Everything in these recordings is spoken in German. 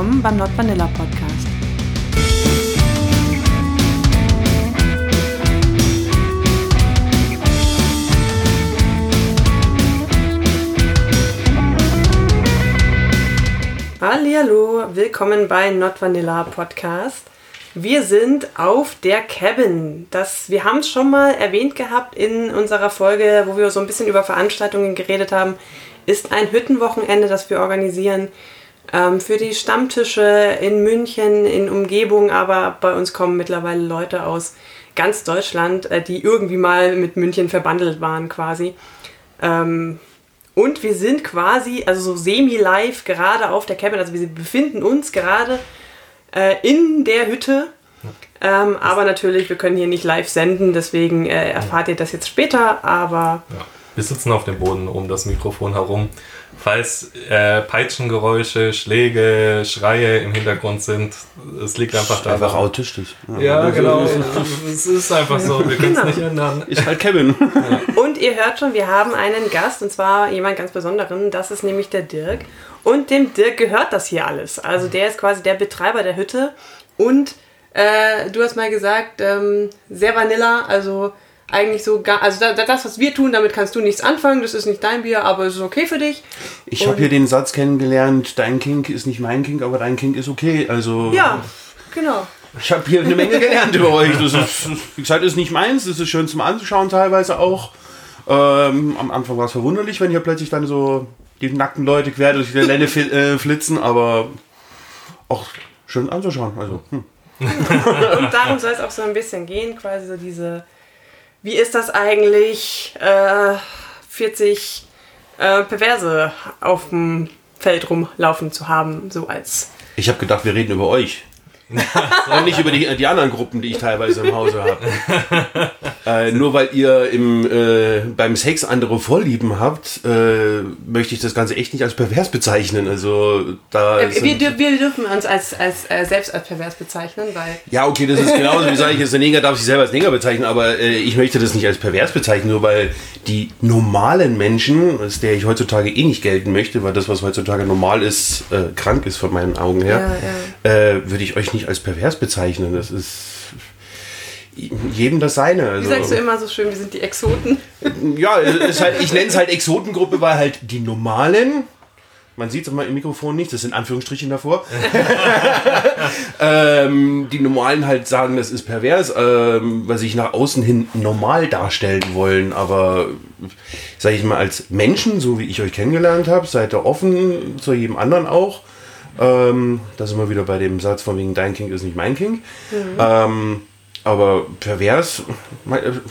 willkommen beim Not Vanilla Podcast. Hallo, willkommen bei Not Vanilla Podcast. Wir sind auf der Cabin. Das, wir haben es schon mal erwähnt gehabt in unserer Folge, wo wir so ein bisschen über Veranstaltungen geredet haben. Ist ein Hüttenwochenende, das wir organisieren für die Stammtische in München, in Umgebung. Aber bei uns kommen mittlerweile Leute aus ganz Deutschland, äh, die irgendwie mal mit München verbandelt waren quasi. Ähm, und wir sind quasi, also so semi-live gerade auf der Cabin. Also wir befinden uns gerade äh, in der Hütte. Ähm, aber natürlich, wir können hier nicht live senden, deswegen äh, erfahrt ihr das jetzt später, aber. Ja. Wir sitzen auf dem Boden um das Mikrofon herum. Falls äh, Peitschengeräusche, Schläge, Schreie im Hintergrund sind, es liegt einfach da. Einfach autistisch. Ja, ja genau. es ist einfach so. Wir können es genau. nicht ändern. Ich halt Kevin. Ja. Und ihr hört schon, wir haben einen Gast und zwar jemand ganz Besonderen. Das ist nämlich der Dirk. Und dem Dirk gehört das hier alles. Also der ist quasi der Betreiber der Hütte. Und äh, du hast mal gesagt, ähm, sehr Vanilla, also eigentlich so gar, also das, was wir tun, damit kannst du nichts anfangen, das ist nicht dein Bier, aber es ist okay für dich. Ich habe hier den Satz kennengelernt, dein Kink ist nicht mein Kink, aber dein Kink ist okay, also... Ja, genau. Ich habe hier eine Menge gelernt über euch. Das ist, wie gesagt, ist nicht meins, das ist schön zum Anschauen teilweise auch. Ähm, am Anfang war es verwunderlich, wenn hier plötzlich dann so die nackten Leute quer durch die Lände äh, flitzen, aber auch schön anzuschauen. Also, hm. Und darum soll es auch so ein bisschen gehen, quasi so diese, wie ist das eigentlich, äh, 40 äh, Perverse auf dem Feld rumlaufen zu haben, so als. Ich habe gedacht, wir reden über euch. Und nicht über die, die anderen Gruppen, die ich teilweise im Hause habe. äh, nur weil ihr im, äh, beim Sex andere Vorlieben habt, äh, möchte ich das Ganze echt nicht als pervers bezeichnen. Also da äh, wir, wir, wir, dürfen uns als, als äh, selbst als pervers bezeichnen, weil. Ja, okay, das ist genauso. Wie sage ich jetzt, der Neger darf sich selber als Neger bezeichnen, aber äh, ich möchte das nicht als pervers bezeichnen, nur weil die normalen Menschen, als der ich heutzutage eh nicht gelten möchte, weil das, was heutzutage normal ist, krank ist von meinen Augen her, ja, ja. würde ich euch nicht nicht als pervers bezeichnen. Das ist jedem das seine. Also, Wie sagst du immer so schön, wir sind die Exoten? Ja, halt, ich nenne es halt Exotengruppe, weil halt die normalen, man sieht es immer im Mikrofon nicht, das sind Anführungsstrichen davor, ähm, die normalen halt sagen, das ist pervers, ähm, weil sie sich nach außen hin normal darstellen wollen, aber sage ich mal, als Menschen, so wie ich euch kennengelernt habe, seid ihr offen zu jedem anderen auch. Ähm, da sind wir wieder bei dem Satz von wegen dein King ist nicht mein King. Mhm. Ähm, aber pervers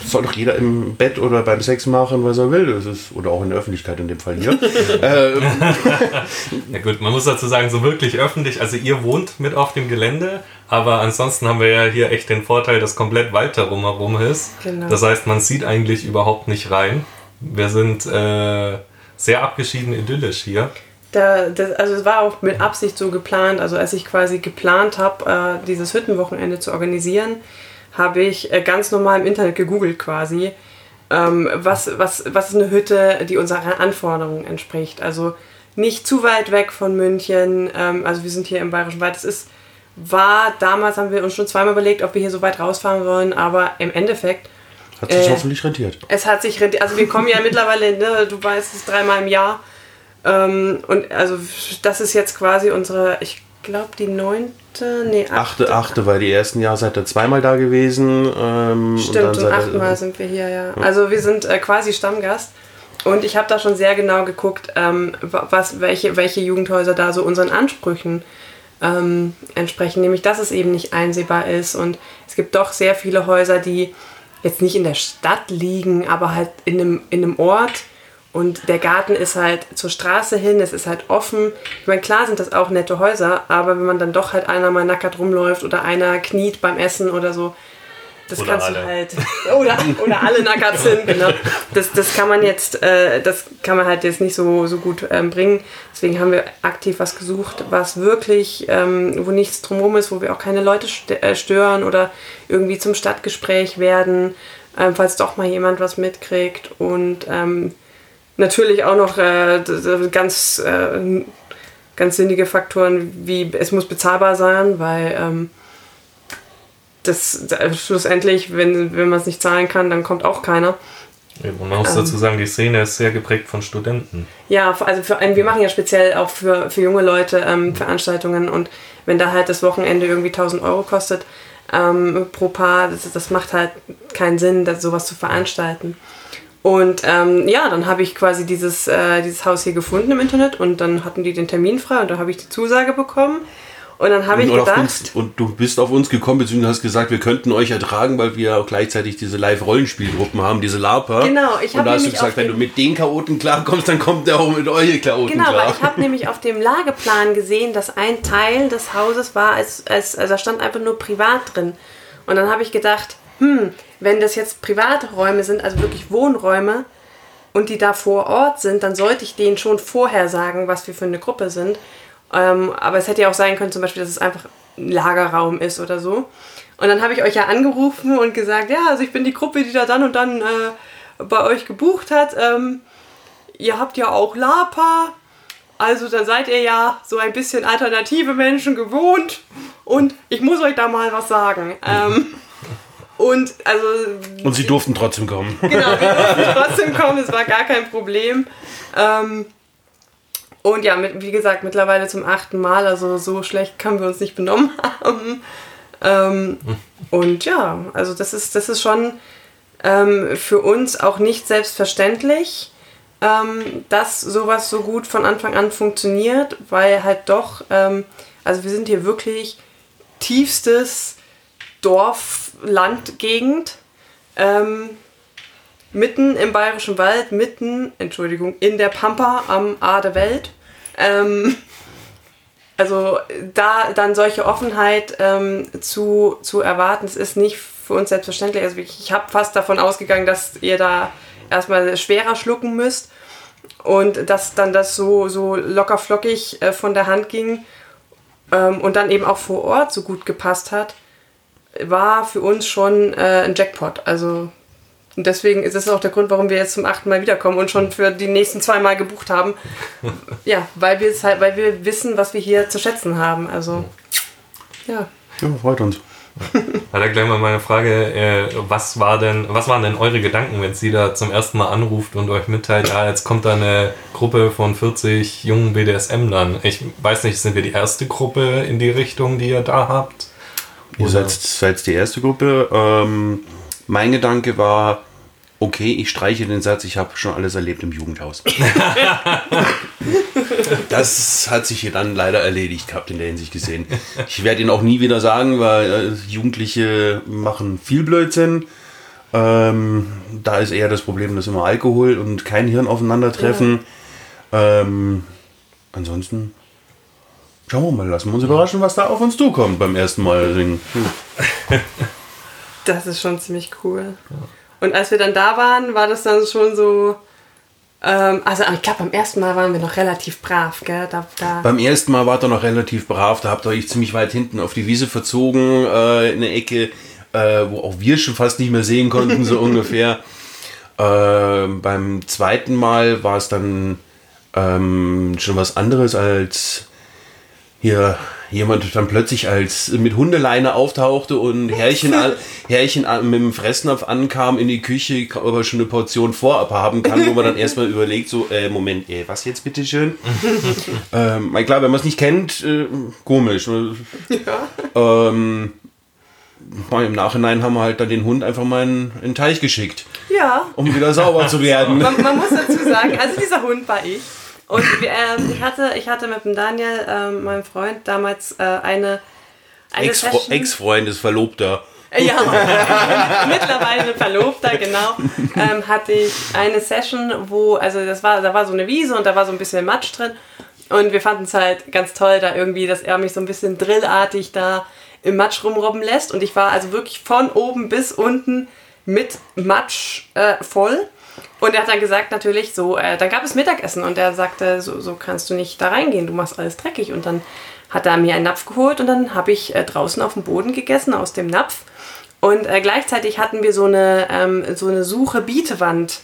soll doch jeder im Bett oder beim Sex machen, was er will. Das ist, oder auch in der Öffentlichkeit in dem Fall hier. ähm. Ja gut, man muss dazu sagen, so wirklich öffentlich, also ihr wohnt mit auf dem Gelände, aber ansonsten haben wir ja hier echt den Vorteil, dass komplett Wald darum herum ist. Genau. Das heißt, man sieht eigentlich überhaupt nicht rein. Wir sind äh, sehr abgeschieden idyllisch hier. Da, das, also es war auch mit Absicht so geplant. Also als ich quasi geplant habe, äh, dieses Hüttenwochenende zu organisieren, habe ich äh, ganz normal im Internet gegoogelt quasi, ähm, was, was, was ist eine Hütte, die unseren Anforderungen entspricht. Also nicht zu weit weg von München. Ähm, also wir sind hier im Bayerischen Wald. Es ist, war damals haben wir uns schon zweimal überlegt, ob wir hier so weit rausfahren wollen, aber im Endeffekt hat sich äh, hoffentlich rentiert. Es hat sich rentiert. Also wir kommen ja mittlerweile, ne, du weißt es, dreimal im Jahr. Ähm, und also das ist jetzt quasi unsere, ich glaube die neunte, nee, achte. Achte, achte, weil die ersten Jahre seid ihr zweimal da gewesen. Ähm, Stimmt, und, und achtmal sind wir hier, ja. Also wir sind äh, quasi Stammgast. Und ich habe da schon sehr genau geguckt, ähm, was, welche, welche Jugendhäuser da so unseren Ansprüchen ähm, entsprechen. Nämlich, dass es eben nicht einsehbar ist. Und es gibt doch sehr viele Häuser, die jetzt nicht in der Stadt liegen, aber halt in einem, in einem Ort, und der Garten ist halt zur Straße hin, es ist halt offen. Ich meine, klar sind das auch nette Häuser, aber wenn man dann doch halt einer mal nackert rumläuft oder einer kniet beim Essen oder so, das oder kannst alle. du halt. Oder, oder alle nackert sind, genau. Das, das kann man jetzt, äh, das kann man halt jetzt nicht so, so gut ähm, bringen. Deswegen haben wir aktiv was gesucht, was wirklich, ähm, wo nichts drumherum ist, wo wir auch keine Leute äh, stören oder irgendwie zum Stadtgespräch werden, äh, falls doch mal jemand was mitkriegt. Und ähm, natürlich auch noch äh, ganz, äh, ganz sinnige Faktoren wie es muss bezahlbar sein, weil ähm, das, schlussendlich, wenn, wenn man es nicht zahlen kann, dann kommt auch keiner. Und man muss dazu sagen, die Szene ist sehr geprägt von Studenten. Ja, also für einen, wir machen ja speziell auch für, für junge Leute ähm, Veranstaltungen und wenn da halt das Wochenende irgendwie 1000 Euro kostet ähm, pro Paar, das, das macht halt keinen Sinn, das, sowas zu veranstalten. Und ähm, ja, dann habe ich quasi dieses, äh, dieses Haus hier gefunden im Internet und dann hatten die den Termin frei und da habe ich die Zusage bekommen. Und dann habe ich gedacht. Uns, und du bist auf uns gekommen, beziehungsweise hast gesagt, wir könnten euch ertragen, weil wir auch gleichzeitig diese Live-Rollenspielgruppen haben, diese LARPer. Genau, ich habe Und da hast du gesagt, wenn du mit den Chaoten klarkommst, dann kommt der auch mit euch Chaoten genau, klar. Genau, weil ich habe nämlich auf dem Lageplan gesehen, dass ein Teil des Hauses war, als, als, also da stand einfach nur privat drin. Und dann habe ich gedacht, hm, wenn das jetzt private Räume sind, also wirklich Wohnräume, und die da vor Ort sind, dann sollte ich denen schon vorher sagen, was wir für eine Gruppe sind. Ähm, aber es hätte ja auch sein können, zum Beispiel, dass es einfach ein Lagerraum ist oder so. Und dann habe ich euch ja angerufen und gesagt, ja, also ich bin die Gruppe, die da dann und dann äh, bei euch gebucht hat. Ähm, ihr habt ja auch Lapa. Also dann seid ihr ja so ein bisschen alternative Menschen gewohnt. Und ich muss euch da mal was sagen. Ähm, und also. Und sie durften trotzdem kommen. Genau, wir durften trotzdem kommen, es war gar kein Problem. Ähm, und ja, mit, wie gesagt, mittlerweile zum achten Mal, also so schlecht können wir uns nicht benommen haben. Ähm, und ja, also das ist, das ist schon ähm, für uns auch nicht selbstverständlich, ähm, dass sowas so gut von Anfang an funktioniert, weil halt doch, ähm, also wir sind hier wirklich tiefstes Dorf-Land-Gegend. Ähm, mitten im Bayerischen Wald, mitten, Entschuldigung, in der Pampa am A der Welt. Ähm, also da dann solche Offenheit ähm, zu, zu erwarten, das ist nicht für uns selbstverständlich. Also ich, ich habe fast davon ausgegangen, dass ihr da erstmal schwerer schlucken müsst und dass dann das so, so locker flockig äh, von der Hand ging ähm, und dann eben auch vor Ort so gut gepasst hat, war für uns schon äh, ein Jackpot. Also und deswegen ist es auch der Grund, warum wir jetzt zum achten Mal wiederkommen und schon für die nächsten zwei Mal gebucht haben. Ja, weil wir es halt, weil wir wissen, was wir hier zu schätzen haben. Also ja. Ja, freut uns. Ja, da gleich mal meine Frage, äh, was war denn, was waren denn eure Gedanken, wenn sie da zum ersten Mal anruft und euch mitteilt, ja, jetzt kommt da eine Gruppe von 40 jungen BDSM-Lern. Ich weiß nicht, sind wir die erste Gruppe in die Richtung, die ihr da habt? Ihr seid, seid die erste Gruppe. Ähm, mein Gedanke war, okay, ich streiche den Satz, ich habe schon alles erlebt im Jugendhaus. das hat sich hier dann leider erledigt gehabt in der Hinsicht gesehen. Ich werde ihn auch nie wieder sagen, weil äh, Jugendliche machen viel Blödsinn. Ähm, da ist eher das Problem, dass immer Alkohol und kein Hirn aufeinandertreffen. Ja. Ähm, ansonsten schauen wir mal, lassen wir uns überraschen, was da auf uns zukommt beim ersten Mal singen. Das ist schon ziemlich cool. Und als wir dann da waren, war das dann schon so. Ähm, also ich glaube, beim ersten Mal waren wir noch relativ brav, gell? Da, da beim ersten Mal wart ihr noch relativ brav, da habt ihr euch ziemlich weit hinten auf die Wiese verzogen, äh, in eine Ecke, äh, wo auch wir schon fast nicht mehr sehen konnten, so ungefähr. Äh, beim zweiten Mal war es dann ähm, schon was anderes als hier jemand dann plötzlich als mit Hundeleine auftauchte und Herrchen, Herrchen mit dem Fressnapf ankam in die Küche, aber schon eine Portion vorab haben kann, wo man dann erstmal überlegt, so, äh, Moment, ey, was jetzt bitteschön? ähm, klar, wenn man es nicht kennt, äh, komisch. Ja. Ähm, Im Nachhinein haben wir halt dann den Hund einfach mal in, in den Teich geschickt. Ja. Um wieder sauber zu werden. Man, man muss dazu sagen, also dieser Hund war ich. Und ähm, ich, hatte, ich hatte mit dem Daniel, ähm, meinem Freund, damals äh, eine, eine Ex-Freund ist Verlobter. Äh, ja, mittlerweile Verlobter, genau. Ähm, hatte ich eine Session, wo, also das war, da war so eine Wiese und da war so ein bisschen Matsch drin. Und wir fanden es halt ganz toll, da irgendwie, dass er mich so ein bisschen drillartig da im Matsch rumrobben lässt. Und ich war also wirklich von oben bis unten mit Matsch äh, voll. Und er hat dann gesagt, natürlich, so, äh, dann gab es Mittagessen und er sagte, so, so kannst du nicht da reingehen, du machst alles dreckig. Und dann hat er mir einen Napf geholt und dann habe ich äh, draußen auf dem Boden gegessen aus dem Napf. Und äh, gleichzeitig hatten wir so eine, ähm, so eine Suche-Bietewand,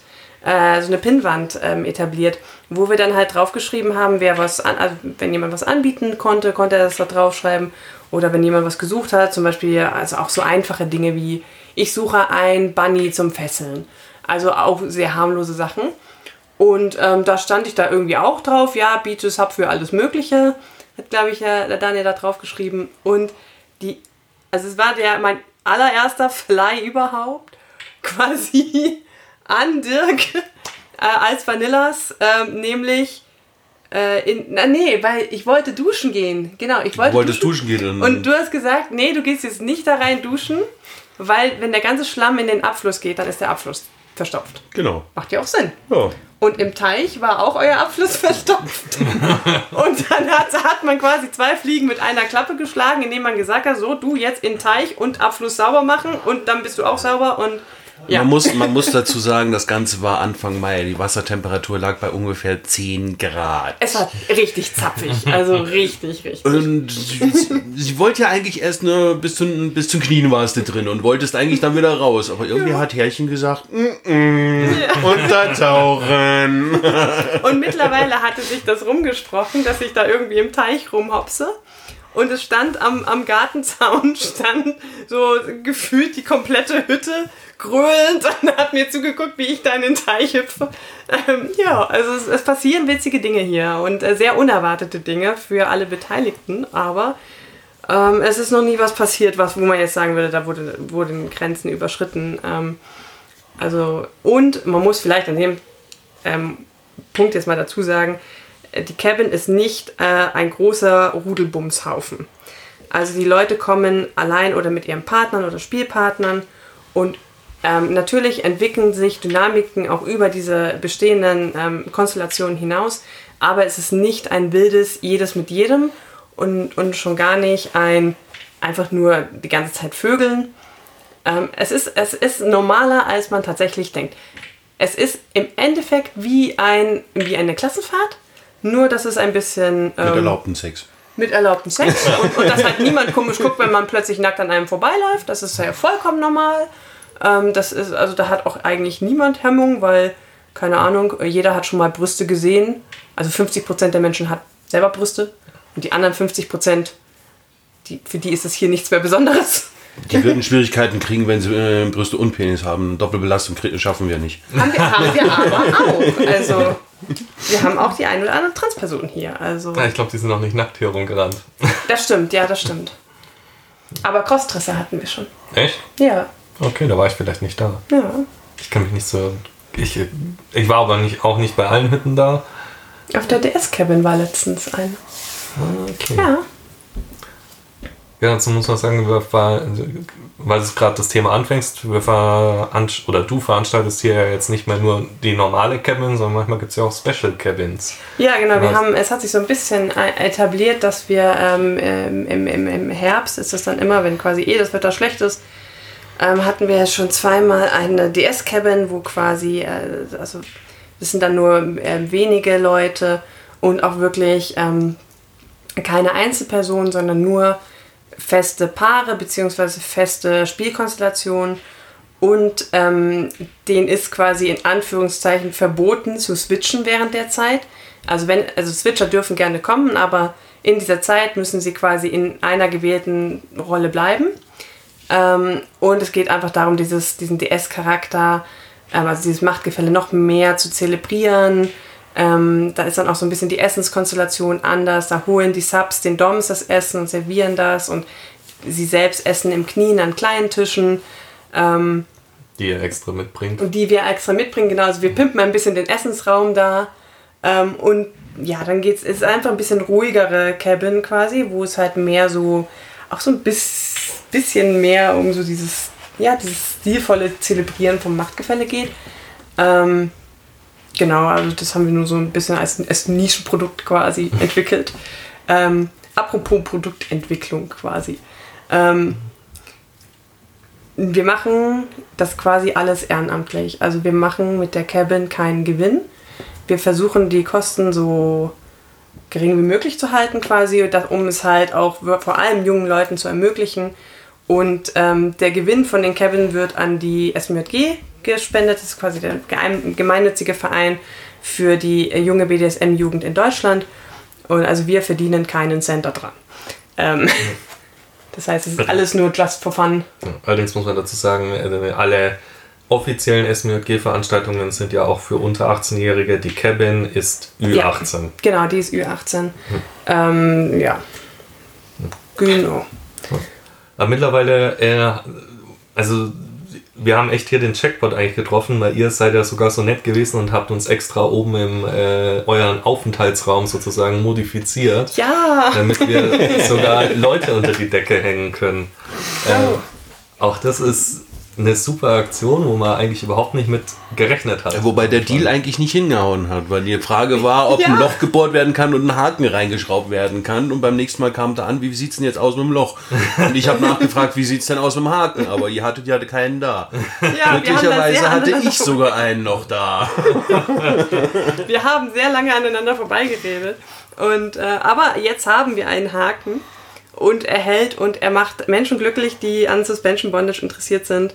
äh, so eine Pinnwand ähm, etabliert. wo wir dann halt draufgeschrieben haben, wer was an, also wenn jemand was anbieten konnte, konnte er das da draufschreiben. Oder wenn jemand was gesucht hat, zum Beispiel also auch so einfache Dinge wie ich suche ein Bunny zum Fesseln. Also auch sehr harmlose Sachen. Und ähm, da stand ich da irgendwie auch drauf, ja, biete Sub für alles Mögliche, hat glaube ich der Daniel da drauf geschrieben. Und die, also es war der mein allererster Fly überhaupt, quasi an Dirk äh, als Vanillas, ähm, nämlich äh, in, na, nee, weil ich wollte duschen gehen. Genau, ich wollte. Du wolltest duschen, duschen gehen. Und du hast gesagt, nee, du gehst jetzt nicht da rein duschen, weil wenn der ganze Schlamm in den Abfluss geht, dann ist der Abfluss verstopft. Genau. Macht ja auch Sinn. Ja. Und im Teich war auch euer Abfluss verstopft. und dann hat, hat man quasi zwei Fliegen mit einer Klappe geschlagen, indem man gesagt hat, so, du jetzt in Teich und Abfluss sauber machen und dann bist du auch sauber und ja. Man, muss, man muss dazu sagen, das Ganze war Anfang Mai. Die Wassertemperatur lag bei ungefähr 10 Grad. Es war richtig zapfig. Also richtig, richtig. Und sie, sie wollte ja eigentlich erst nur bis zum, bis zum Knien warst du drin und wolltest eigentlich dann wieder raus. Aber irgendwie ja. hat Herrchen gesagt, mm -mm, ja. untertauchen. Und mittlerweile hatte sich das rumgesprochen, dass ich da irgendwie im Teich rumhopse. Und es stand am, am Gartenzaun, stand so gefühlt die komplette Hütte grölend und hat mir zugeguckt, wie ich da in den Teich hüpfe. Ähm, ja, also es, es, passieren witzige Dinge hier und äh, sehr unerwartete Dinge für alle Beteiligten, aber ähm, es ist noch nie was passiert, was, wo man jetzt sagen würde, da wurde, wurden Grenzen überschritten. Ähm, also, und man muss vielleicht an dem ähm, Punkt jetzt mal dazu sagen, die Cabin ist nicht äh, ein großer Rudelbumshaufen. Also die Leute kommen allein oder mit ihren Partnern oder Spielpartnern und ähm, natürlich entwickeln sich Dynamiken auch über diese bestehenden ähm, Konstellationen hinaus, aber es ist nicht ein wildes jedes mit jedem und, und schon gar nicht ein einfach nur die ganze Zeit Vögeln. Ähm, es, ist, es ist normaler, als man tatsächlich denkt. Es ist im Endeffekt wie, ein, wie eine Klassenfahrt, nur dass es ein bisschen... mit ähm, erlaubten Sex mit erlaubten Sex und, und dass halt niemand komisch guckt, wenn man plötzlich nackt an einem vorbeiläuft. Das ist ja vollkommen normal. Ähm, das ist, also da hat auch eigentlich niemand Hemmung, weil, keine Ahnung, jeder hat schon mal Brüste gesehen. Also 50% der Menschen hat selber Brüste und die anderen 50%, die, für die ist es hier nichts mehr Besonderes. Die würden Schwierigkeiten kriegen, wenn sie äh, Brüste und Penis haben. Doppelbelastung schaffen wir nicht. Haben wir, haben wir aber auch. Also, wir haben auch die ein oder andere Transperson hier. Also. Ja, ich glaube, die sind noch nicht nackt hier rumgerannt. Das stimmt, ja, das stimmt. Aber Crossdresser hatten wir schon. Echt? Ja. Okay, da war ich vielleicht nicht da. Ja. Ich kann mich nicht so. Ich, ich war aber nicht, auch nicht bei allen Hütten da. Auf der DS-Cabin war letztens eine. Okay. Ja. Ja, dazu muss man sagen, wir weil du gerade das Thema anfängst, wir oder du veranstaltest hier ja jetzt nicht mehr nur die normale Cabin, sondern manchmal gibt es ja auch Special Cabins. Ja, genau. Wir haben, es hat sich so ein bisschen etabliert, dass wir ähm, im, im, im Herbst ist es dann immer, wenn quasi eh das Wetter schlecht ist, ähm, hatten wir schon zweimal eine DS-Cabin, wo quasi, äh, also das sind dann nur äh, wenige Leute und auch wirklich ähm, keine Einzelpersonen, sondern nur feste Paare bzw. feste Spielkonstellationen. Und ähm, denen ist quasi in Anführungszeichen verboten zu switchen während der Zeit. Also wenn, also Switcher dürfen gerne kommen, aber in dieser Zeit müssen sie quasi in einer gewählten Rolle bleiben. Ähm, und es geht einfach darum, dieses, diesen DS-Charakter, ähm, also dieses Machtgefälle noch mehr zu zelebrieren. Ähm, da ist dann auch so ein bisschen die Essenskonstellation anders. Da holen die Subs den Doms das Essen und servieren das und sie selbst essen im Knien an kleinen Tischen. Ähm, die ihr extra mitbringt. Und die wir extra mitbringen, genau. Also wir pimpen ein bisschen den Essensraum da. Ähm, und ja, dann geht's, es ist einfach ein bisschen ruhigere Cabin quasi, wo es halt mehr so, auch so ein bisschen bisschen mehr um so dieses, ja, dieses stilvolle Zelebrieren vom Machtgefälle geht. Ähm, genau, also das haben wir nur so ein bisschen als, als Nischenprodukt quasi entwickelt. Ähm, apropos Produktentwicklung quasi. Ähm, wir machen das quasi alles ehrenamtlich. Also wir machen mit der Cabin keinen Gewinn. Wir versuchen die Kosten so gering wie möglich zu halten quasi, um es halt auch vor allem jungen Leuten zu ermöglichen, und ähm, der Gewinn von den Cabin wird an die SMJG gespendet. Das ist quasi der gemeinnützige Verein für die äh, junge BDSM-Jugend in Deutschland. Und also wir verdienen keinen Cent daran. Ähm, das heißt, es ist alles nur just for fun. Allerdings muss man dazu sagen, äh, alle offiziellen SMJG-Veranstaltungen sind ja auch für unter 18-Jährige. Die Cabin ist Ü18. Ja, genau, die ist Ü18. Hm. Ähm, ja. Genau. Aber mittlerweile, äh, also wir haben echt hier den Checkpot eigentlich getroffen, weil ihr seid ja sogar so nett gewesen und habt uns extra oben im äh, euren Aufenthaltsraum sozusagen modifiziert. Ja! Damit wir sogar Leute unter die Decke hängen können. Äh, auch das ist eine super Aktion, wo man eigentlich überhaupt nicht mit gerechnet hat. Wobei der Deal eigentlich nicht hingehauen hat, weil die Frage war, ob ja. ein Loch gebohrt werden kann und ein Haken reingeschraubt werden kann. Und beim nächsten Mal kam da an, wie sieht es denn jetzt aus mit dem Loch? Und ich habe nachgefragt, wie sieht es denn aus mit dem Haken? Aber ihr hattet ja keinen da. Ja, Glücklicherweise hatte ich sogar einen noch da. wir haben sehr lange aneinander vorbeigeredet. Und, äh, aber jetzt haben wir einen Haken und er hält und er macht Menschen glücklich, die an Suspension Bondage interessiert sind.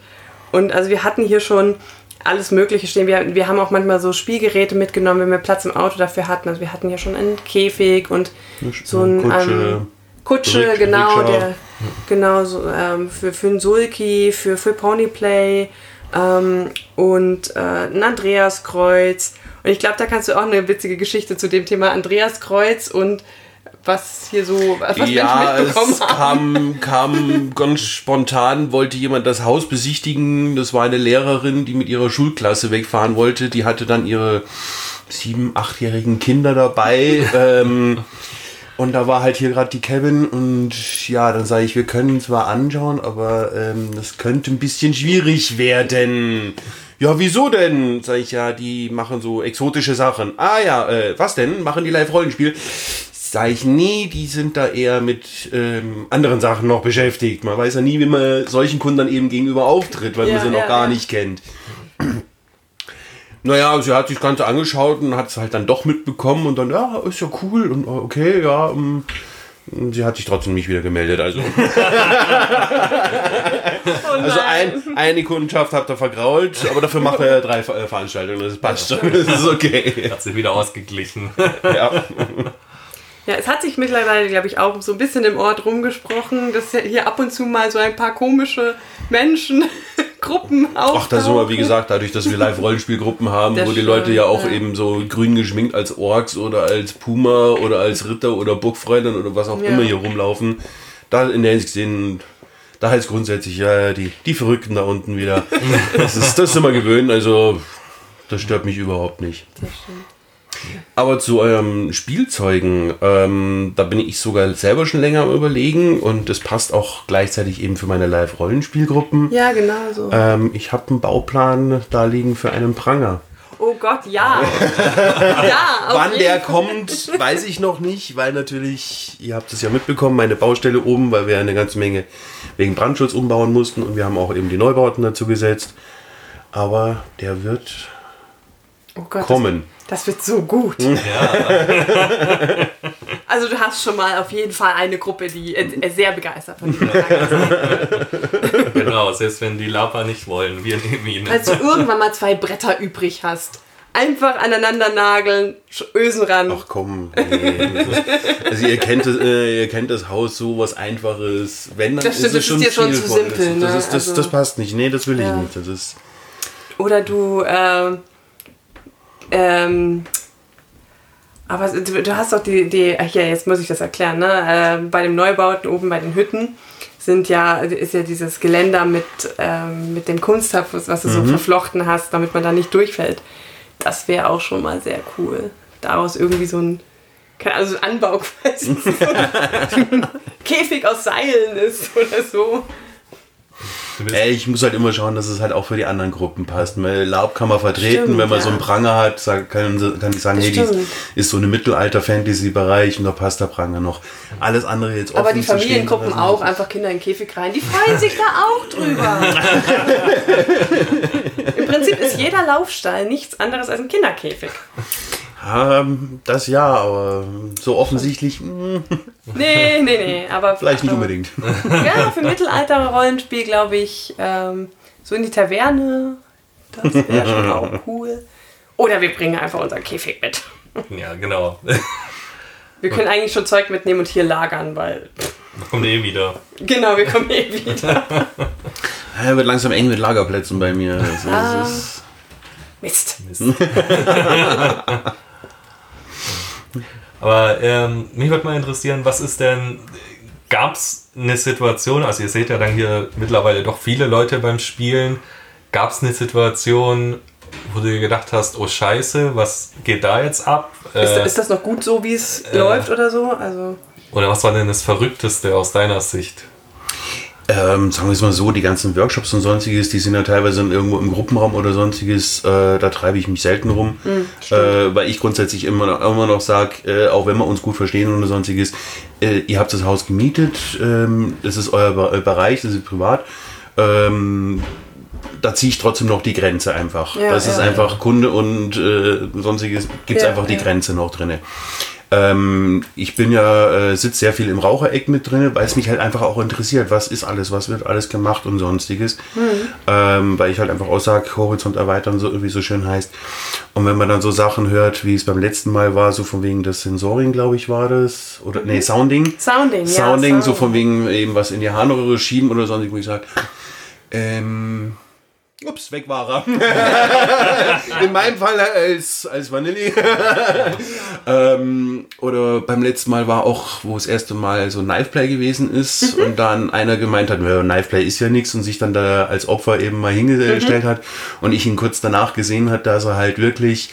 Und also wir hatten hier schon alles Mögliche stehen. Wir, wir haben auch manchmal so Spielgeräte mitgenommen, wenn wir Platz im Auto dafür hatten. Also wir hatten hier schon einen Käfig und so ein Kutsche, ähm, Kutsche Rick, genau, der genau so ähm, für, für ein Sulki, für, für Ponyplay ähm, und äh, ein Andreaskreuz. Und ich glaube, da kannst du auch eine witzige Geschichte zu dem Thema Andreaskreuz und was hier so, was ja, Menschen mitbekommen es kam, kam ganz spontan, wollte jemand das Haus besichtigen. Das war eine Lehrerin, die mit ihrer Schulklasse wegfahren wollte. Die hatte dann ihre sieben, achtjährigen Kinder dabei. ähm, und da war halt hier gerade die Cabin und ja, dann sage ich, wir können zwar anschauen, aber ähm, das könnte ein bisschen schwierig werden. Ja, wieso denn? Sag ich ja, die machen so exotische Sachen. Ah ja, äh, was denn? Machen die Live-Rollenspiel? Sage ich nie, die sind da eher mit ähm, anderen Sachen noch beschäftigt. Man weiß ja nie, wie man solchen Kunden dann eben gegenüber auftritt, weil ja, man sie noch gar ja. nicht kennt. Naja, sie hat sich das Ganze angeschaut und hat es halt dann doch mitbekommen und dann, ja, ist ja cool und okay, ja. Um, ähm, sie hat sich trotzdem nicht wieder gemeldet. Also, oh also ein, eine Kundenschaft habt ihr vergrault, aber dafür macht er drei Veranstaltungen. Das passt schon. Das ist okay. Hat sie wieder ausgeglichen. ja. Ja, es hat sich mittlerweile, glaube ich, auch so ein bisschen im Ort rumgesprochen, dass hier ab und zu mal so ein paar komische Menschen, Gruppen auftauchen. Ach, da sind wir, wie gesagt, dadurch, dass wir Live-Rollenspielgruppen haben, das wo die Leute ja auch ja. eben so grün geschminkt als Orks oder als Puma oder als Ritter oder Burgfräulein oder was auch ja. immer hier rumlaufen. Da in der Hinsicht sehen da heißt grundsätzlich, ja, die, die Verrückten da unten wieder. Das ist, das wir gewöhnt, also das stört mich überhaupt nicht. Das stimmt. Aber zu eurem Spielzeugen, ähm, da bin ich sogar selber schon länger am Überlegen und das passt auch gleichzeitig eben für meine Live-Rollenspielgruppen. Ja, genau so. Ähm, ich habe einen Bauplan da liegen für einen Pranger. Oh Gott, ja. ja Wann der kommt, weiß ich noch nicht, weil natürlich, ihr habt es ja mitbekommen, meine Baustelle oben, weil wir eine ganze Menge wegen Brandschutz umbauen mussten und wir haben auch eben die Neubauten dazu gesetzt. Aber der wird oh Gott, kommen. Das wird so gut. Ja. also du hast schon mal auf jeden Fall eine Gruppe, die äh, sehr begeistert von dir ist. Genau, selbst wenn die Lapa nicht wollen, wir nehmen ihn. Als du irgendwann mal zwei Bretter übrig hast. Einfach aneinander nageln, Ösen ran. Ach komm. Nee. also ihr kennt, das, äh, ihr kennt das Haus so was Einfaches. Wenn, dann das stimmt, ist es schon ist dir schon zu simpel. Ne? Das, ist, das, also, das passt nicht. Nee, das will ja. ich nicht. Das ist Oder du... Äh, ähm, aber du, du, hast doch die, die, hier, jetzt muss ich das erklären, ne? Äh, bei den Neubauten oben bei den Hütten sind ja, ist ja dieses Geländer mit, ähm, mit dem Kunststoff, was du mhm. so verflochten hast, damit man da nicht durchfällt. Das wäre auch schon mal sehr cool. Daraus irgendwie so ein, also Anbau quasi, so ein Käfig aus Seilen ist oder so. Ey, ich muss halt immer schauen, dass es halt auch für die anderen Gruppen passt. Weil Laub kann man vertreten, stimmt, wenn man ja. so einen Pranger hat, kann, kann ich sagen, das hey, die ist so eine Mittelalter-Fantasy-Bereich und da passt der Pranger noch. Alles andere jetzt offen Aber die Familiengruppen auch, einfach Kinder in den Käfig rein, die freuen sich da auch drüber. Im Prinzip ist jeder Laufstall nichts anderes als ein Kinderkäfig. Ähm, das ja, aber so offensichtlich. Hm. nee, nee, nee, aber. Vielleicht nicht unbedingt. Ja, für Mittelalter-Rollenspiel glaube ich, ähm, so in die Taverne, das wäre schon auch cool. Oder wir bringen einfach unser Käfig mit. Ja, genau. Wir können eigentlich schon Zeug mitnehmen und hier lagern, weil. Wir kommen eh wieder. Genau, wir kommen eh wieder. ja, wird langsam eng mit Lagerplätzen bei mir. Also, ah. Mist. Mist. Aber ähm, mich würde mal interessieren, was ist denn, gab es eine Situation, also ihr seht ja dann hier mittlerweile doch viele Leute beim Spielen, gab es eine Situation, wo du dir gedacht hast, oh Scheiße, was geht da jetzt ab? Ist, äh, ist das noch gut so, wie es äh, läuft oder so? Also oder was war denn das Verrückteste aus deiner Sicht? Ähm, sagen wir es mal so, die ganzen Workshops und sonstiges, die sind ja teilweise irgendwo im Gruppenraum oder sonstiges, äh, da treibe ich mich selten rum, mhm, äh, weil ich grundsätzlich immer noch, immer noch sage, äh, auch wenn wir uns gut verstehen oder sonstiges, äh, ihr habt das Haus gemietet, ähm, das ist euer Bereich, das ist privat. Ähm, da ziehe ich trotzdem noch die Grenze einfach. Ja, das ja, ist einfach ja. Kunde und äh, sonstiges gibt es einfach die Grenze noch drin. Ähm, ich bin ja, äh, sitze sehr viel im Rauchereck mit drin, weil es mich halt einfach auch interessiert, was ist alles, was wird alles gemacht und sonstiges. Mhm. Ähm, weil ich halt einfach auch sage, Horizont erweitern, so, wie so schön heißt. Und wenn man dann so Sachen hört, wie es beim letzten Mal war, so von wegen das Sensoring, glaube ich, war das. Oder, nee, Sounding. Sounding, Sounding, ja. Sounding, so von wegen eben was in die Harnröhre schieben oder sonstiges, wo ich sage, ähm, Ups, weg war er. In meinem Fall als, als Vanilli. ähm, oder beim letzten Mal war auch, wo das erste Mal so Knifeplay gewesen ist mhm. und dann einer gemeint hat, Knifeplay ist ja nichts und sich dann da als Opfer eben mal hingestellt mhm. hat und ich ihn kurz danach gesehen hat, dass er halt wirklich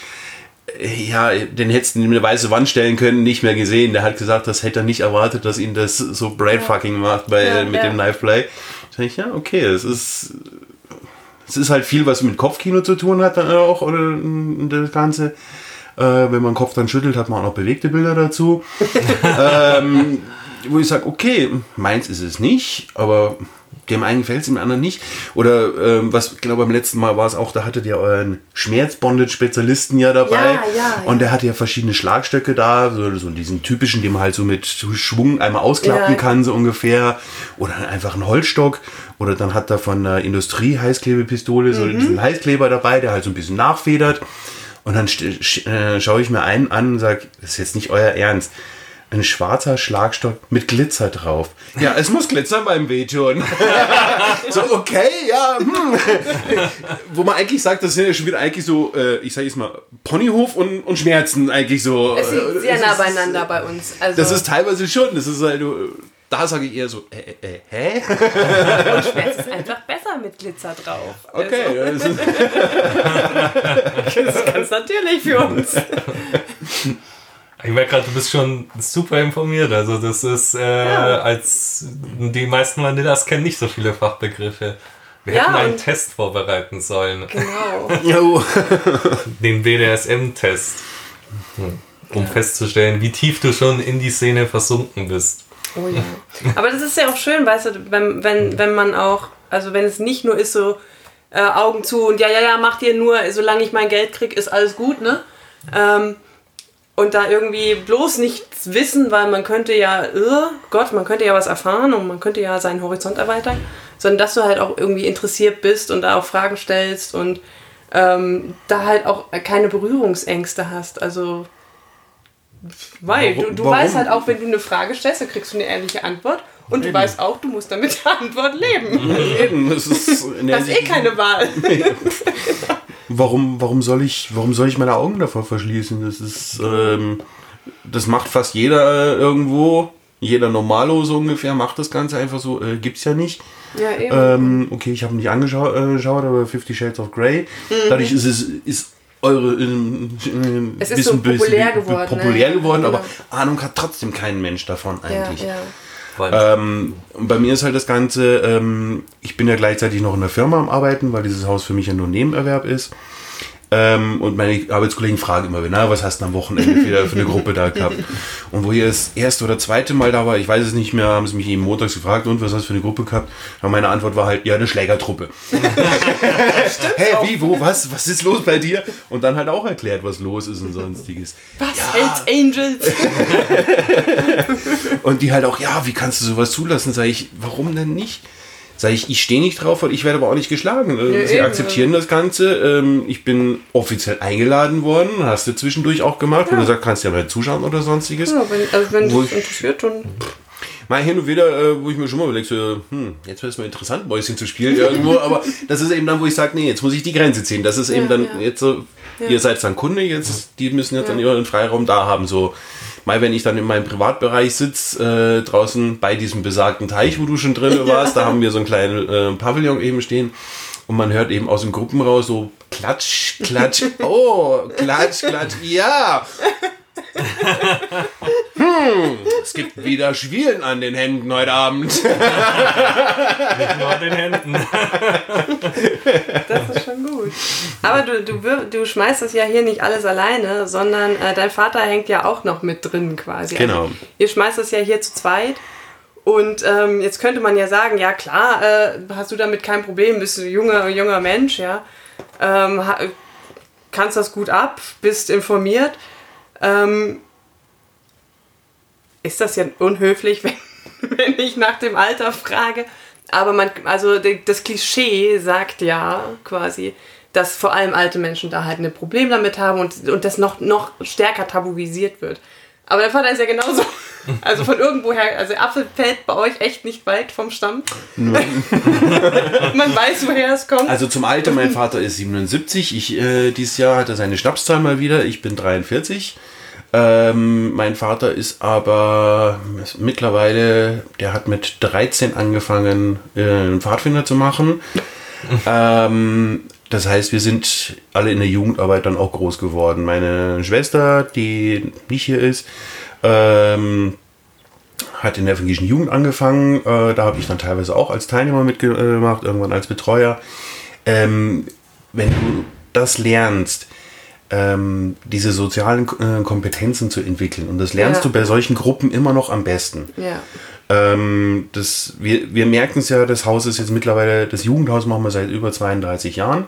ja, den hättest du in eine weiße Wand stellen können, nicht mehr gesehen. Der hat gesagt, das hätte er nicht erwartet, dass ihn das so brainfucking macht bei, ja, mit ja. dem Knifeplay. Da ich, ja, okay, es ist es ist halt viel, was mit Kopfkino zu tun hat dann auch, oder das Ganze. Äh, wenn man den Kopf dann schüttelt, hat man auch noch bewegte Bilder dazu. ähm, wo ich sage, okay, meins ist es nicht, aber dem einen gefällt es, dem anderen nicht. Oder ähm, was, genau beim letzten Mal war es auch, da hattet ihr euren Schmerzbondage-Spezialisten ja dabei. Ja, ja, und der hatte ja verschiedene Schlagstöcke da, so, so diesen typischen, den man halt so mit Schwung einmal ausklappen ja. kann, so ungefähr. Oder einfach einen Holzstock. Oder dann hat er von der Industrie Heißklebepistole so mhm. diesen Heißkleber dabei, der halt so ein bisschen nachfedert. Und dann äh, schaue ich mir einen an und sage, das ist jetzt nicht euer Ernst ein schwarzer Schlagstock mit Glitzer drauf. Ja, es muss glitzern beim Wehtun. so, okay, ja. Hm. Wo man eigentlich sagt, das sind ja schon wieder eigentlich so, äh, ich sage jetzt mal, Ponyhof und, und Schmerzen eigentlich so. Es liegt sehr nah beieinander bei uns. Also das ist teilweise schon. Das ist halt, da sage ich eher so, äh, äh, äh hä? Und Schmerz ist einfach besser mit Glitzer drauf. Okay. Also. das ist ganz natürlich für uns. Ich merke gerade, du bist schon super informiert. Also das ist, äh, ja. als die meisten Vanillas kennen nicht so viele Fachbegriffe. Wir ja, hätten einen Test vorbereiten sollen. Genau. Den BDSM-Test. Hm. Um ja. festzustellen, wie tief du schon in die Szene versunken bist. Oh ja. Aber das ist ja auch schön, weißt du, wenn, wenn, wenn man auch, also wenn es nicht nur ist so äh, Augen zu und ja, ja, ja, macht ihr nur, solange ich mein Geld kriege, ist alles gut, ne? Ähm, und da irgendwie bloß nichts wissen, weil man könnte ja, oh Gott, man könnte ja was erfahren und man könnte ja seinen Horizont erweitern, sondern dass du halt auch irgendwie interessiert bist und da auch Fragen stellst und ähm, da halt auch keine Berührungsängste hast. Also, weil du, du weißt halt auch, wenn du eine Frage stellst, dann kriegst du eine ehrliche Antwort und du weißt auch, du musst damit der Antwort leben. Eben, das ist, das ist eh keine Wahl. warum, warum, soll ich, warum soll ich meine Augen davor verschließen? Das ist, ähm, das macht fast jeder äh, irgendwo. Jeder Normalo so ungefähr macht das Ganze einfach so, äh, gibt's ja nicht. Ja, eben. Ähm, okay, ich habe nicht angeschaut, äh, aber Fifty Shades of Grey. Mhm. Dadurch ist es ist eure äh, es ist so populär geworden, populär ne? geworden, aber ja. Ahnung hat trotzdem kein Mensch davon eigentlich. Ja, ja. Ähm, bei mir ist halt das Ganze, ähm, ich bin ja gleichzeitig noch in der Firma am Arbeiten, weil dieses Haus für mich ja nur Nebenerwerb ist. Ähm, und meine Arbeitskollegen fragen immer wieder, was hast du am Wochenende wieder für eine Gruppe da gehabt? Und wo ihr das erste oder zweite Mal da war, ich weiß es nicht mehr, haben sie mich eben montags gefragt, und was hast du für eine Gruppe gehabt? Und meine Antwort war halt, ja, eine Schlägertruppe. hey, wie, wo, was, was ist los bei dir? Und dann halt auch erklärt, was los ist und sonstiges. Was, ja. Hells Angels? und die halt auch, ja, wie kannst du sowas zulassen? Sag ich, warum denn nicht? Sag ich, ich stehe nicht drauf, weil ich werde aber auch nicht geschlagen. Ja, Sie eben, akzeptieren ja. das Ganze. Ähm, ich bin offiziell eingeladen worden, hast du zwischendurch auch gemacht, ja. wo du sagst, kannst ja mal zuschauen oder sonstiges. Ja, wenn, also wenn dich interessiert, dann. Mal hin und wieder, äh, wo ich mir schon mal überlege, so, hm, jetzt wäre es mal interessant, Mäuschen zu spielen irgendwo, aber das ist eben dann, wo ich sage, nee, jetzt muss ich die Grenze ziehen. Das ist eben dann jetzt so, ihr seid dann Kunde, jetzt, die müssen jetzt dann ihren Freiraum da haben, so mal wenn ich dann in meinem Privatbereich sitze, äh, draußen bei diesem besagten Teich, wo du schon drin warst, da haben wir so einen kleinen äh, Pavillon eben stehen. Und man hört eben aus dem Gruppen raus so Klatsch, Klatsch, oh, Klatsch, Klatsch, ja. hm, es gibt wieder Schwielen an den Händen heute Abend. Nicht nur an den Händen. Das ist schon gut. Aber du, du, du schmeißt das ja hier nicht alles alleine, sondern äh, dein Vater hängt ja auch noch mit drin quasi. Also genau. Also, ihr schmeißt das ja hier zu zweit. Und ähm, jetzt könnte man ja sagen, ja klar, äh, hast du damit kein Problem, bist du ein junger, junger Mensch, ja. Ähm, kannst das gut ab, bist informiert. Ähm, ist das ja unhöflich, wenn, wenn ich nach dem Alter frage? Aber man, also das Klischee sagt ja quasi, dass vor allem alte Menschen da halt ein Problem damit haben und, und das noch, noch stärker tabuisiert wird. Aber der Vater ist ja genauso. Also von irgendwoher, also Apfel fällt bei euch echt nicht weit vom Stamm. Man weiß, woher es kommt. Also zum Alter, mein Vater ist 77. Ich, äh, dieses Jahr hat er seine Schnapszahl mal wieder. Ich bin 43. Ähm, mein Vater ist aber mittlerweile, der hat mit 13 angefangen, äh, einen Pfadfinder zu machen. ähm, das heißt, wir sind alle in der Jugendarbeit dann auch groß geworden. Meine Schwester, die nicht hier ist, ähm, hat in der evangelischen Jugend angefangen. Äh, da habe ich dann teilweise auch als Teilnehmer mitgemacht, irgendwann als Betreuer. Ähm, wenn du das lernst, ähm, diese sozialen äh, Kompetenzen zu entwickeln, und das lernst ja. du bei solchen Gruppen immer noch am besten. Ja. Ähm, das, wir, wir merken es ja, das Haus ist jetzt mittlerweile, das Jugendhaus machen wir seit über 32 Jahren.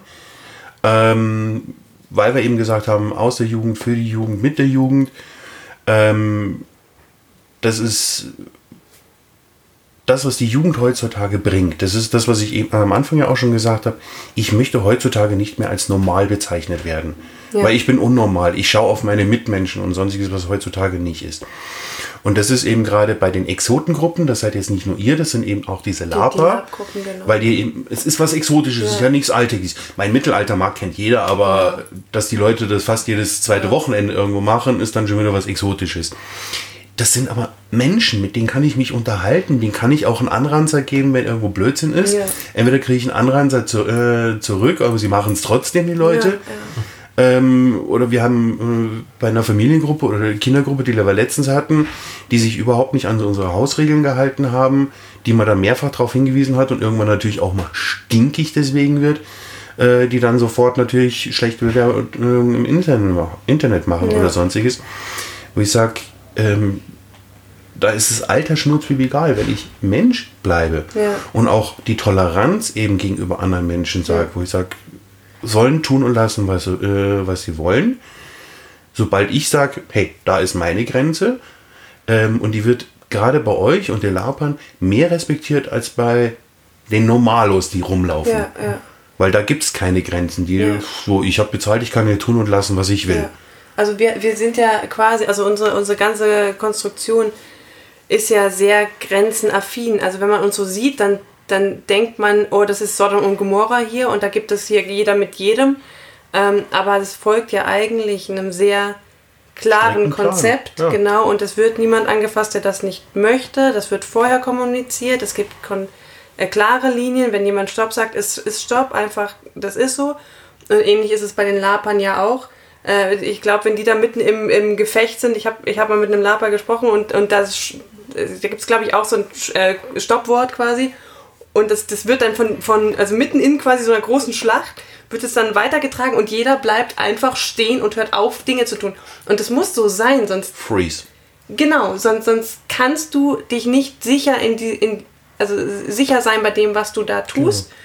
Ähm, weil wir eben gesagt haben, aus der Jugend, für die Jugend, mit der Jugend. Ähm, das ist das, was die Jugend heutzutage bringt. Das ist das, was ich eben am Anfang ja auch schon gesagt habe. Ich möchte heutzutage nicht mehr als normal bezeichnet werden. Ja. Weil ich bin unnormal. Ich schaue auf meine Mitmenschen und sonstiges, was heutzutage nicht ist. Und das ist eben gerade bei den Exotengruppen, das seid jetzt nicht nur ihr, das sind eben auch diese Lapa. Die, die genau. Weil die eben, es ist was Exotisches, es ist ja nichts Alltägliches. Mein Mittelaltermarkt kennt jeder, aber ja. dass die Leute das fast jedes zweite ja. Wochenende irgendwo machen, ist dann schon wieder was Exotisches. Das sind aber Menschen, mit denen kann ich mich unterhalten, denen kann ich auch einen Anranzer geben, wenn irgendwo Blödsinn ist. Ja. Entweder kriege ich einen Anranzer zu, äh, zurück, aber sie machen es trotzdem, die Leute. Ähm, oder wir haben äh, bei einer Familiengruppe oder Kindergruppe, die wir letztens hatten, die sich überhaupt nicht an unsere Hausregeln gehalten haben, die man da mehrfach darauf hingewiesen hat und irgendwann natürlich auch mal stinkig deswegen wird, äh, die dann sofort natürlich schlechte Bewerbungen im Internet, machen ja. oder sonstiges. Wo ich sage, ähm, da ist es alter Schnurzpiep egal, wenn ich Mensch bleibe ja. und auch die Toleranz eben gegenüber anderen Menschen sage, ja. wo ich sage, sollen tun und lassen, was, äh, was sie wollen. Sobald ich sage, hey, da ist meine Grenze ähm, und die wird gerade bei euch und den Lapern mehr respektiert als bei den Normalos, die rumlaufen. Ja. Weil da gibt es keine Grenzen. Die, so, ich habe bezahlt, ich kann hier tun und lassen, was ich will. Also wir, wir sind ja quasi, also unsere, unsere ganze Konstruktion ist ja sehr grenzenaffin. Also wenn man uns so sieht, dann dann denkt man, oh, das ist Sodom und Gomorra hier und da gibt es hier jeder mit jedem. Ähm, aber es folgt ja eigentlich einem sehr klaren Konzept, ja. genau, und es wird niemand angefasst, der das nicht möchte. Das wird vorher kommuniziert. Es gibt äh, klare Linien. Wenn jemand Stopp sagt, ist, ist Stopp, einfach, das ist so. Und ähnlich ist es bei den Lapern ja auch. Äh, ich glaube, wenn die da mitten im, im Gefecht sind, ich habe ich hab mal mit einem Laper gesprochen und, und das, da gibt es, glaube ich, auch so ein äh, Stoppwort quasi. Und das, das wird dann von, von, also mitten in quasi so einer großen Schlacht, wird es dann weitergetragen und jeder bleibt einfach stehen und hört auf, Dinge zu tun. Und das muss so sein, sonst. Freeze. Genau, sonst, sonst kannst du dich nicht sicher in die, in, also sicher sein bei dem, was du da tust. Genau.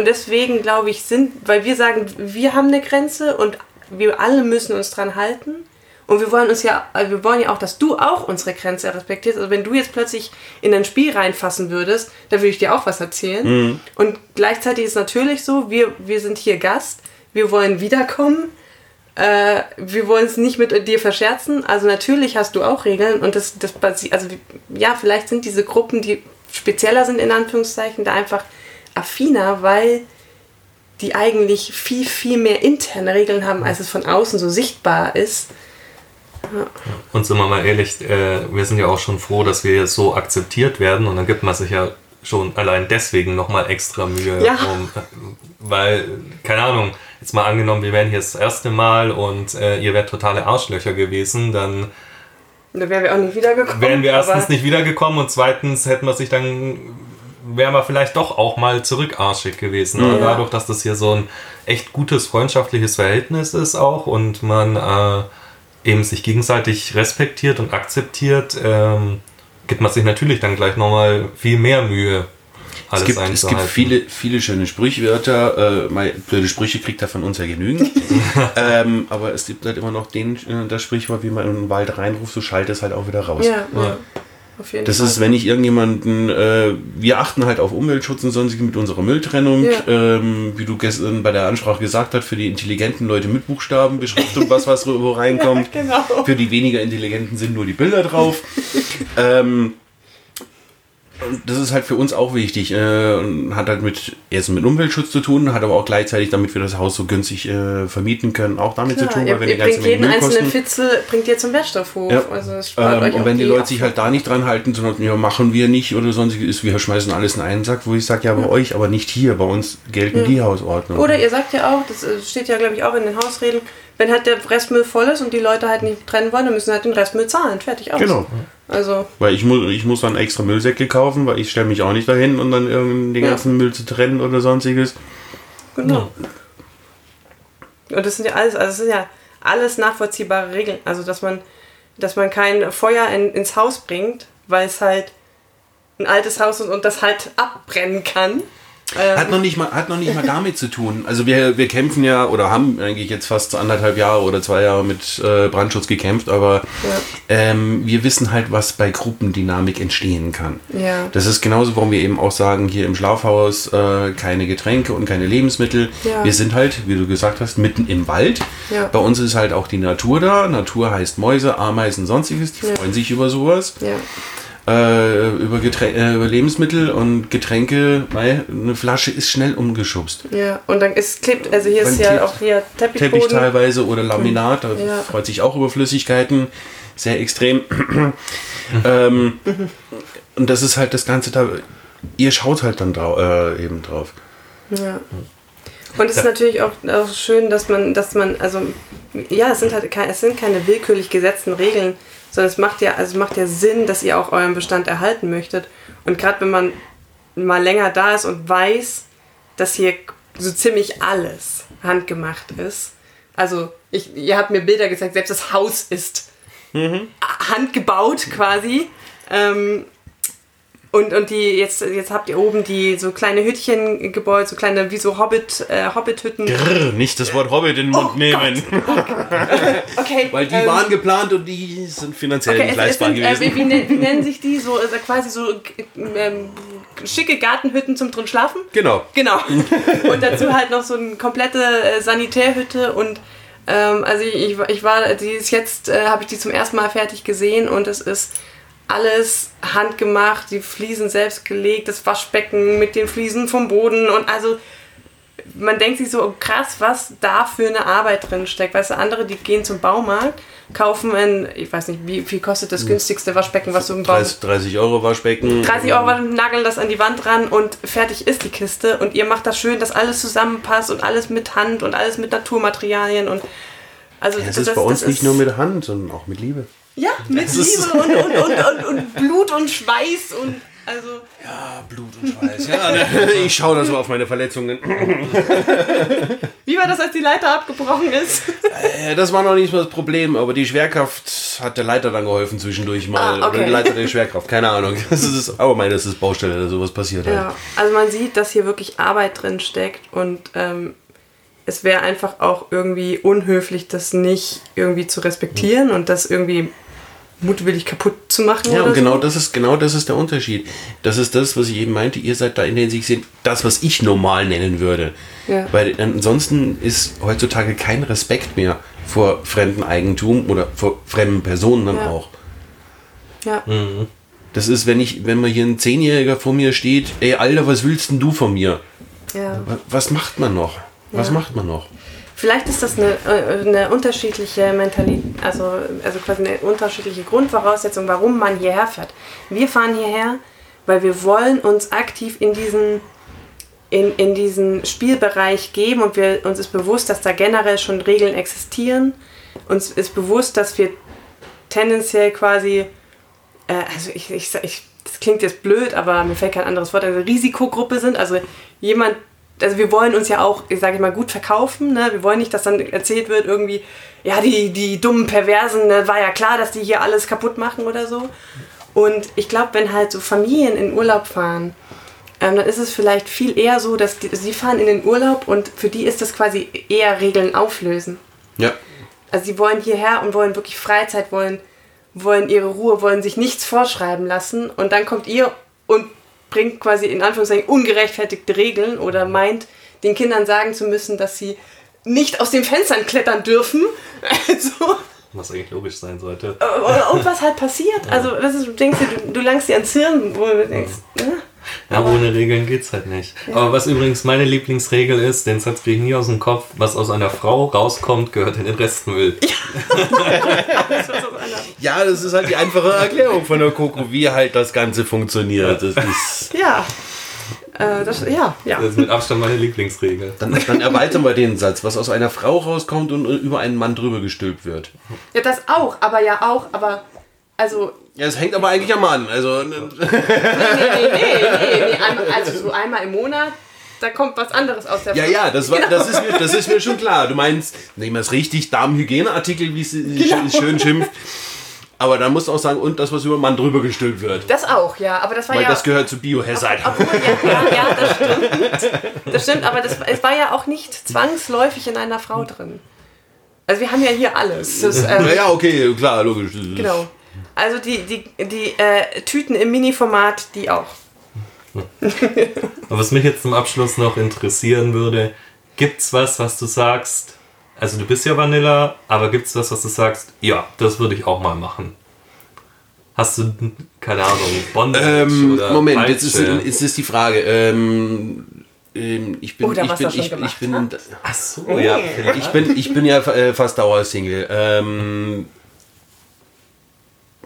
Und deswegen glaube ich, sind, weil wir sagen, wir haben eine Grenze und wir alle müssen uns dran halten. Und wir wollen uns ja, äh, wir wollen ja auch, dass du auch unsere Grenze respektierst. Also wenn du jetzt plötzlich in ein Spiel reinfassen würdest, dann würde ich dir auch was erzählen. Mhm. Und gleichzeitig ist es natürlich so, wir, wir sind hier Gast, wir wollen wiederkommen. Äh, wir wollen es nicht mit dir verscherzen. Also natürlich hast du auch Regeln und das, das also ja, vielleicht sind diese Gruppen, die spezieller sind in Anführungszeichen, da einfach affiner, weil die eigentlich viel, viel mehr interne Regeln haben, als es von außen so sichtbar ist. Ja. Und sind wir mal ehrlich, äh, wir sind ja auch schon froh, dass wir so akzeptiert werden und dann gibt man sich ja schon allein deswegen nochmal extra Mühe. Ja. Um, weil, keine Ahnung, jetzt mal angenommen, wir wären hier das erste Mal und äh, ihr wärt totale Arschlöcher gewesen, dann da wären wir auch nicht wiedergekommen. Wären wir erstens nicht wiedergekommen und zweitens hätten wir sich dann wären wir vielleicht doch auch mal zurückarschig gewesen. Ja. Dadurch, dass das hier so ein echt gutes freundschaftliches Verhältnis ist auch und man äh, eben sich gegenseitig respektiert und akzeptiert, ähm, gibt man sich natürlich dann gleich nochmal viel mehr Mühe. Alles es gibt, es gibt viele, viele schöne Sprichwörter. Äh, meine blöde Sprüche kriegt er von uns ja genügend. ähm, aber es gibt halt immer noch den, äh, das Sprichwort, wie man in den Wald reinruft, so schallt es halt auch wieder raus. Ja, ja. Auf jeden das Fall. ist, wenn ich irgendjemanden, äh, wir achten halt auf Umweltschutz und sonstiges mit unserer Mülltrennung, ja. ähm, wie du gestern bei der Ansprache gesagt hast, für die intelligenten Leute mit Buchstaben, Beschriftung, was was wo reinkommt. Ja, genau. Für die weniger intelligenten sind nur die Bilder drauf. ähm, das ist halt für uns auch wichtig. Äh, hat halt mit erst mit Umweltschutz zu tun, hat aber auch gleichzeitig, damit wir das Haus so günstig äh, vermieten können, auch damit Klar, zu tun, weil ihr, ganze Menge jeden Müll einzelnen kosten. Fitzel bringt ihr zum Wertstoffhof. Ja. Also ähm, und wenn die, die Leute sich halt da nicht dran halten, sondern ja, machen wir nicht oder sonstiges, wir schmeißen alles in einen Sack, wo ich sage, ja, bei ja. euch, aber nicht hier, bei uns gelten ja. die Hausordnungen. Oder ihr sagt ja auch, das äh, steht ja glaube ich auch in den Hausregeln, wenn halt der Restmüll voll ist und die Leute halt nicht trennen wollen, dann müssen halt den Restmüll zahlen. Fertig aus. Genau. Also. Weil ich muss, ich muss dann extra Müllsäcke kaufen, weil ich stelle mich auch nicht dahin, um dann den ja. ganzen Müll zu trennen oder sonstiges. Genau. Und das sind ja alles, also das sind ja alles nachvollziehbare Regeln. Also dass man, dass man kein Feuer in, ins Haus bringt, weil es halt ein altes Haus ist und das halt abbrennen kann. Ähm. Hat noch nicht mal, hat noch nicht mal damit zu tun. Also wir, wir kämpfen ja oder haben eigentlich jetzt fast anderthalb Jahre oder zwei Jahre mit äh, Brandschutz gekämpft, aber ja. ähm, wir wissen halt, was bei Gruppendynamik entstehen kann. Ja. Das ist genauso, warum wir eben auch sagen, hier im Schlafhaus äh, keine Getränke und keine Lebensmittel. Ja. Wir sind halt, wie du gesagt hast, mitten im Wald. Bei uns ist halt auch die Natur da. Natur heißt Mäuse, Ameisen, sonstiges. Die freuen sich über sowas äh, über, äh, über Lebensmittel und Getränke, weil eine Flasche ist schnell umgeschubst. Ja, und dann ist klebt, also hier ist ja auch hier Teppichboden. Teppich teilweise oder Laminat, da ja. freut sich auch über Flüssigkeiten, sehr extrem. ähm, und das ist halt das Ganze da, ihr schaut halt dann drau äh, eben drauf. Ja. Und es ist natürlich auch, auch schön, dass man, dass man, also ja, es sind halt keine, es sind keine willkürlich gesetzten Regeln, sondern es macht ja, also macht ja Sinn, dass ihr auch euren Bestand erhalten möchtet. Und gerade wenn man mal länger da ist und weiß, dass hier so ziemlich alles handgemacht ist. Also, ich, ihr habt mir Bilder gezeigt, selbst das Haus ist mhm. handgebaut quasi. Ähm, und, und die, jetzt, jetzt habt ihr oben die so kleine Hüttchen gebaut, so kleine wie so Hobbit, äh, Hobbit-Hütten. Grrr, nicht das Wort Hobbit in den Mund oh nehmen. okay. Weil die ähm, waren geplant und die sind finanziell okay, nicht leistbar sind, gewesen. Äh, wie, wie, wie, nennen sich die? So also quasi so ähm, schicke Gartenhütten zum drin schlafen? Genau. Genau. und dazu halt noch so eine komplette äh, Sanitärhütte und ähm, also ich, ich war, die ist jetzt, äh, habe ich die zum ersten Mal fertig gesehen und es ist alles handgemacht, die Fliesen selbst gelegt, das Waschbecken mit den Fliesen vom Boden und also man denkt sich so, oh krass, was da für eine Arbeit drin steckt. Weißt du, andere, die gehen zum Baumarkt, kaufen ein, ich weiß nicht, wie viel kostet das günstigste Waschbecken, was du im Baumarkt... 30, 30 Euro Waschbecken. 30 Euro nageln das an die Wand ran und fertig ist die Kiste. Und ihr macht das schön, dass alles zusammenpasst und alles mit Hand und alles mit Naturmaterialien und also ja, es ist bei uns nicht nur mit Hand, sondern auch mit Liebe. Ja, mit Liebe und, und, und, und, Blut und Schweiß und also. Ja, Blut und Schweiß. Ja, ne, ich schaue da so auf meine Verletzungen. Wie war das, als die Leiter abgebrochen ist? Äh, das war noch nicht mal das Problem, aber die Schwerkraft hat der Leiter dann geholfen zwischendurch mal. Ah, okay. Oder die Leiter der Schwerkraft, keine Ahnung. Das ist, aber meine, das ist Baustelle, dass sowas passiert. Ja, halt. also man sieht, dass hier wirklich Arbeit drin steckt und ähm, es wäre einfach auch irgendwie unhöflich, das nicht irgendwie zu respektieren und das irgendwie mutwillig kaputt zu machen. Ja, und genau so. das ist genau das ist der Unterschied. Das ist das, was ich eben meinte. Ihr seid da in der Hinsicht das, was ich normal nennen würde. Ja. Weil ansonsten ist heutzutage kein Respekt mehr vor fremdem Eigentum oder vor fremden Personen dann ja. auch. Ja. Mhm. Das ist, wenn ich, wenn man hier ein Zehnjähriger vor mir steht, ey Alter, was willst denn du von mir? Ja. Was macht man noch? Was macht man noch? Vielleicht ist das eine, äh, eine unterschiedliche Mentalität, also, also quasi eine unterschiedliche Grundvoraussetzung, warum man hierher fährt. Wir fahren hierher, weil wir wollen uns aktiv in diesen, in, in diesen Spielbereich geben und wir, uns ist bewusst, dass da generell schon Regeln existieren. Uns ist bewusst, dass wir tendenziell quasi, äh, also ich, ich, ich, das klingt jetzt blöd, aber mir fällt kein anderes Wort, also Risikogruppe sind, also jemand, also wir wollen uns ja auch, ich sage mal, gut verkaufen. Ne? Wir wollen nicht, dass dann erzählt wird, irgendwie, ja, die, die dummen Perversen, ne? war ja klar, dass die hier alles kaputt machen oder so. Und ich glaube, wenn halt so Familien in Urlaub fahren, ähm, dann ist es vielleicht viel eher so, dass die, sie fahren in den Urlaub und für die ist das quasi eher Regeln auflösen. Ja. Also sie wollen hierher und wollen wirklich Freizeit, wollen, wollen ihre Ruhe, wollen sich nichts vorschreiben lassen und dann kommt ihr und bringt quasi in Anführungszeichen ungerechtfertigte Regeln oder meint, den Kindern sagen zu müssen, dass sie nicht aus den Fenstern klettern dürfen. Also, was eigentlich logisch sein sollte. Und was halt passiert. Ja. Also, was ist, du denkst, du, du langst dir ans Hirn, wo du denkst, ja. ne? Ja, ohne Regeln geht's halt nicht. Ja. Aber was übrigens meine Lieblingsregel ist, den Satz kriege ich nie aus dem Kopf, was aus einer Frau rauskommt, gehört in den Restmüll. Ja. ja, das ist halt die einfache Erklärung von der Coco, wie halt das Ganze funktioniert. Das ist ja. Äh, das, ja, ja. Das ist mit Abstand meine Lieblingsregel. Dann, dann erweitern wir den Satz, was aus einer Frau rauskommt und über einen Mann drüber gestülpt wird. Ja, das auch, aber ja auch, aber also ja, es hängt aber eigentlich am Mann. Also, nee, nee, nee, nee, nee, Also so einmal im Monat, da kommt was anderes aus der Ja, ja, das, war, genau. das, ist mir, das ist mir schon klar. Du meinst, nehmen wir es richtig, Damenhygieneartikel, wie es genau. schön schimpft. Aber dann musst du auch sagen, und das, was über Mann drüber gestülpt wird. Das auch, ja. Aber das war Weil ja. das gehört zu Biohazard. Ja, ja, ja, das stimmt. Das stimmt, aber das, es war ja auch nicht zwangsläufig in einer Frau drin. Also wir haben ja hier alles. Das, ähm, ja, okay, klar, logisch. Genau. Also die, die, die äh, Tüten im Mini-Format, die auch. was mich jetzt zum Abschluss noch interessieren würde, gibt's was, was du sagst? Also du bist ja Vanilla, aber gibt's was, was du sagst? Ja, das würde ich auch mal machen. Hast du, keine Ahnung, Bondage ähm, oder Moment, Peitsche? jetzt ist, ist, ist die Frage. Ähm, ähm ich bin, Oder ich bin, ich, ich bin, ach so, oh, ja, ich bin, ich bin ja äh, fast Dauersingle. Ähm,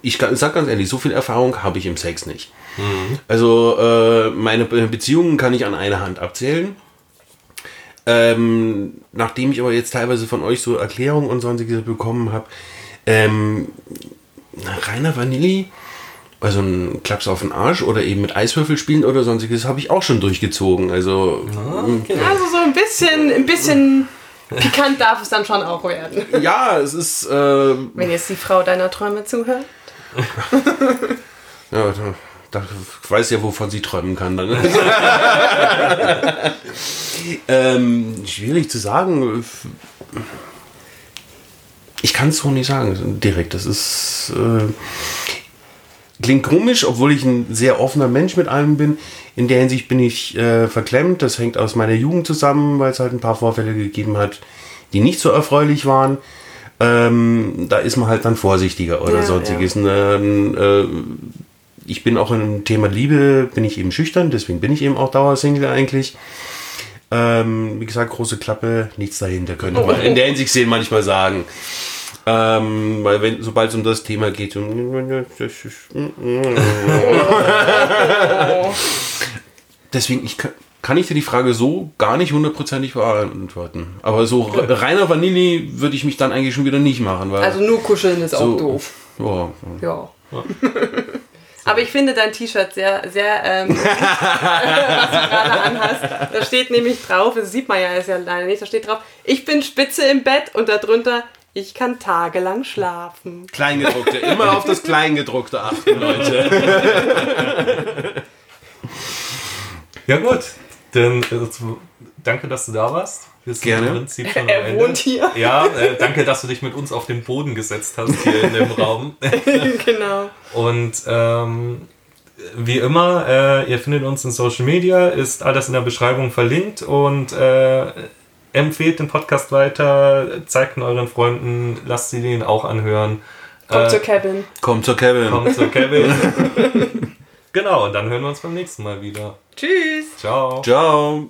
ich sag ganz ehrlich, so viel Erfahrung habe ich im Sex nicht. Mhm. Also äh, meine Beziehungen kann ich an einer Hand abzählen. Ähm, nachdem ich aber jetzt teilweise von euch so Erklärungen und sonstiges bekommen habe, ähm, reiner Vanilli, also ein Klaps auf den Arsch oder eben mit Eiswürfel spielen oder sonstiges, habe ich auch schon durchgezogen. Also, ah, okay. also so ein bisschen, ein bisschen pikant darf es dann schon auch werden. Ja, es ist. Äh, Wenn jetzt die Frau deiner Träume zuhört ja, da, weiß ja, wovon sie träumen kann. Dann. ähm, schwierig zu sagen. Ich kann es so nicht sagen, direkt. Das ist. Äh, klingt komisch, obwohl ich ein sehr offener Mensch mit allem bin. In der Hinsicht bin ich äh, verklemmt. Das hängt aus meiner Jugend zusammen, weil es halt ein paar Vorfälle gegeben hat, die nicht so erfreulich waren. Ähm, da ist man halt dann vorsichtiger oder ja, sonstiges. Ja. Ähm, äh, ich bin auch im Thema Liebe, bin ich eben schüchtern, deswegen bin ich eben auch Dauersingle eigentlich. Ähm, wie gesagt, große Klappe, nichts dahinter, könnte man in der Hinsicht sehen manchmal sagen. Ähm, weil wenn, sobald es um das Thema geht, deswegen, ich kann, kann ich dir die Frage so gar nicht hundertprozentig beantworten. Aber so reiner Vanilli würde ich mich dann eigentlich schon wieder nicht machen. Also nur kuscheln ist so, auch doof. Ja. ja. Aber ich finde dein T-Shirt sehr, sehr, ähm, was du gerade anhast. Da steht nämlich drauf, das sieht man ja ist ja leider nicht, da steht drauf, ich bin spitze im Bett und darunter, ich kann tagelang schlafen. Kleingedruckte, immer auf das Kleingedruckte achten, Leute. ja gut, dann äh, danke, dass du da warst. Wir sind Gerne. im Prinzip schon Er Ende. wohnt hier. Ja, äh, danke, dass du dich mit uns auf den Boden gesetzt hast hier in dem Raum. genau. Und ähm, wie immer, äh, ihr findet uns in Social Media, ist alles in der Beschreibung verlinkt und äh, empfehlt den Podcast weiter, zeigt ihn euren Freunden, lasst sie den auch anhören. Kommt Äh, zur Cabin. Kommt zur Kevin. Kommt zu Kevin. genau, und dann hören wir uns beim nächsten Mal wieder. Tschüss. Ciao. Ciao.